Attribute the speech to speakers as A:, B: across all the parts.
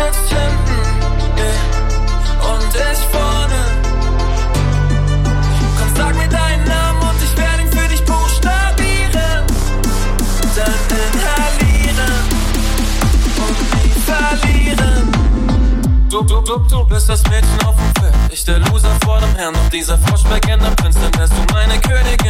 A: sitzt hinten yeah. und ich vorne. Komm, sag mir deinen Namen und ich werde ihn für dich buchstabieren. Dann inhalieren und nie verlieren. Du, du, du, du bist das Mädchen auf dem Feld. Ich der Loser vor dem Herrn. Und dieser Frosch bei Prinz, dann wärst du meine Königin.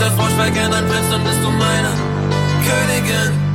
A: dieser Frosch war gern ein Prinz, dann bist du meine Königin.